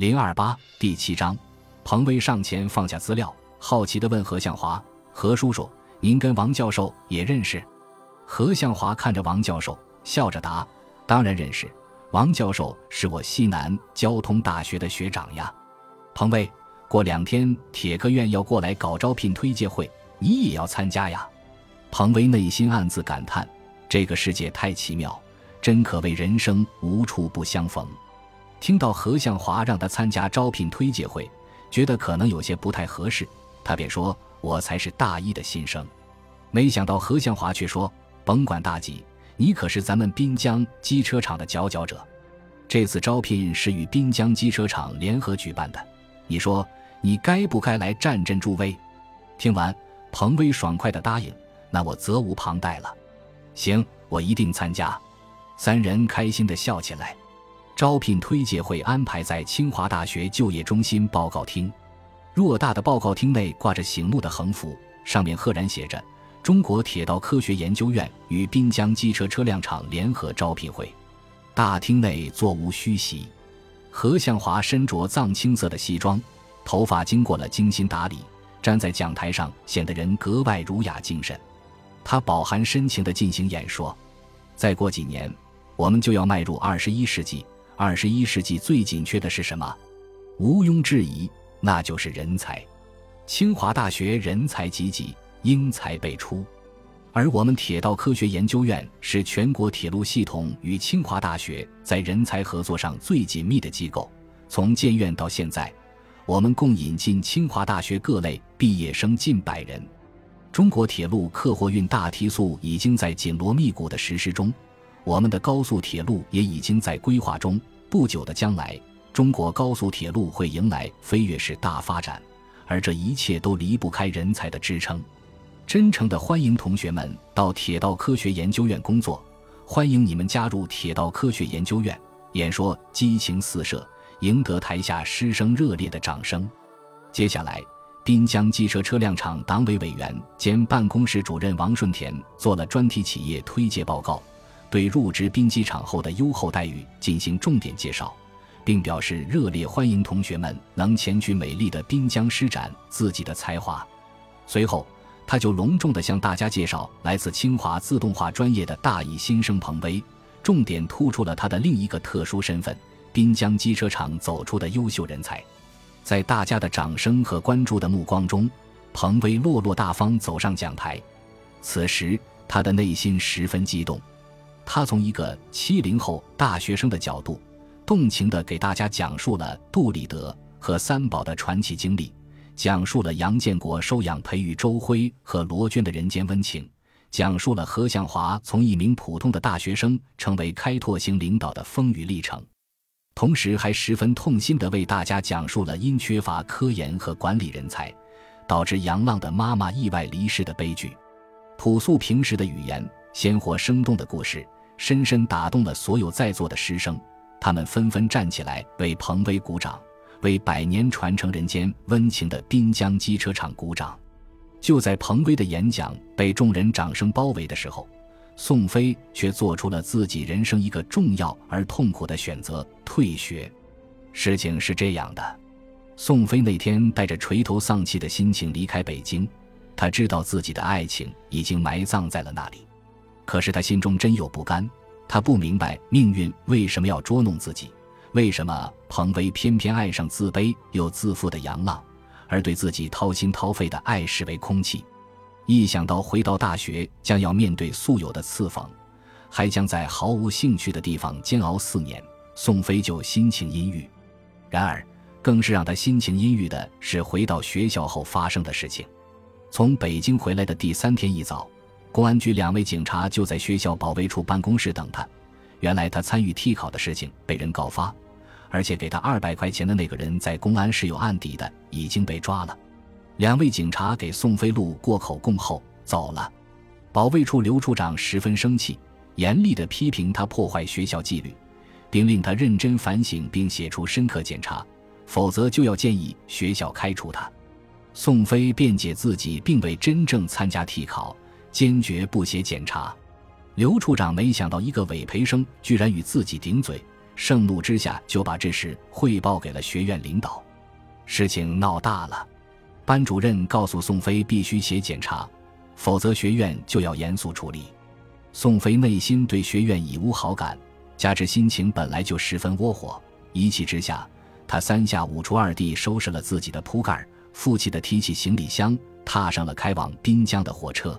零二八第七章，彭威上前放下资料，好奇地问何向华：“何叔叔，您跟王教授也认识？”何向华看着王教授，笑着答：“当然认识。王教授是我西南交通大学的学长呀。”彭威，过两天铁科院要过来搞招聘推介会，你也要参加呀？彭威内心暗自感叹：这个世界太奇妙，真可谓人生无处不相逢。听到何向华让他参加招聘推介会，觉得可能有些不太合适，他便说：“我才是大一的新生。”没想到何向华却说：“甭管大几，你可是咱们滨江机车厂的佼佼者。这次招聘是与滨江机车厂联合举办的，你说你该不该来战阵助威？”听完，彭威爽快地答应：“那我责无旁贷了。行，我一定参加。”三人开心地笑起来。招聘推介会安排在清华大学就业中心报告厅，偌大的报告厅内挂着醒目的横幅，上面赫然写着“中国铁道科学研究院与滨江机车车辆厂联合招聘会”。大厅内座无虚席，何向华身着藏青色的西装，头发经过了精心打理，站在讲台上显得人格外儒雅精神。他饱含深情地进行演说：“再过几年，我们就要迈入二十一世纪。”二十一世纪最紧缺的是什么？毋庸置疑，那就是人才。清华大学人才济济，英才辈出，而我们铁道科学研究院是全国铁路系统与清华大学在人才合作上最紧密的机构。从建院到现在，我们共引进清华大学各类毕业生近百人。中国铁路客货运大提速已经在紧锣密鼓的实施中。我们的高速铁路也已经在规划中，不久的将来，中国高速铁路会迎来飞跃式大发展，而这一切都离不开人才的支撑。真诚的欢迎同学们到铁道科学研究院工作，欢迎你们加入铁道科学研究院。演说激情四射，赢得台下师生热烈的掌声。接下来，滨江机车车辆厂党委委员兼办公室主任王顺田做了专题企业推介报告。对入职滨机场后的优厚待遇进行重点介绍，并表示热烈欢迎同学们能前去美丽的滨江施展自己的才华。随后，他就隆重地向大家介绍来自清华自动化专业的大一新生彭威，重点突出了他的另一个特殊身份——滨江机车厂走出的优秀人才。在大家的掌声和关注的目光中，彭威落落大方走上讲台。此时，他的内心十分激动。他从一个七零后大学生的角度，动情地给大家讲述了杜立德和三宝的传奇经历，讲述了杨建国收养培育周辉和罗娟的人间温情，讲述了何向华从一名普通的大学生成为开拓型领导的风雨历程，同时还十分痛心地为大家讲述了因缺乏科研和管理人才，导致杨浪的妈妈意外离世的悲剧。朴素平实的语言，鲜活生动的故事。深深打动了所有在座的师生，他们纷纷站起来为彭威鼓掌，为百年传承人间温情的滨江机车厂鼓掌。就在彭威的演讲被众人掌声包围的时候，宋飞却做出了自己人生一个重要而痛苦的选择——退学。事情是这样的：宋飞那天带着垂头丧气的心情离开北京，他知道自己的爱情已经埋葬在了那里。可是他心中真有不甘，他不明白命运为什么要捉弄自己，为什么彭威偏偏爱上自卑又自负的杨浪，而对自己掏心掏肺的爱视为空气。一想到回到大学将要面对素有的刺讽，还将在毫无兴趣的地方煎熬四年，宋飞就心情阴郁。然而，更是让他心情阴郁的是回到学校后发生的事情。从北京回来的第三天一早。公安局两位警察就在学校保卫处办公室等他。原来他参与替考的事情被人告发，而且给他二百块钱的那个人在公安是有案底的，已经被抓了。两位警察给宋飞路过口供后走了。保卫处刘处长十分生气，严厉地批评他破坏学校纪律，并令他认真反省并写出深刻检查，否则就要建议学校开除他。宋飞辩解自己并未真正参加替考。坚决不写检查，刘处长没想到一个委培生居然与自己顶嘴，盛怒之下就把这事汇报给了学院领导。事情闹大了，班主任告诉宋飞必须写检查，否则学院就要严肃处理。宋飞内心对学院已无好感，加之心情本来就十分窝火，一气之下，他三下五除二地收拾了自己的铺盖，负气地提起行李箱，踏上了开往滨江的火车。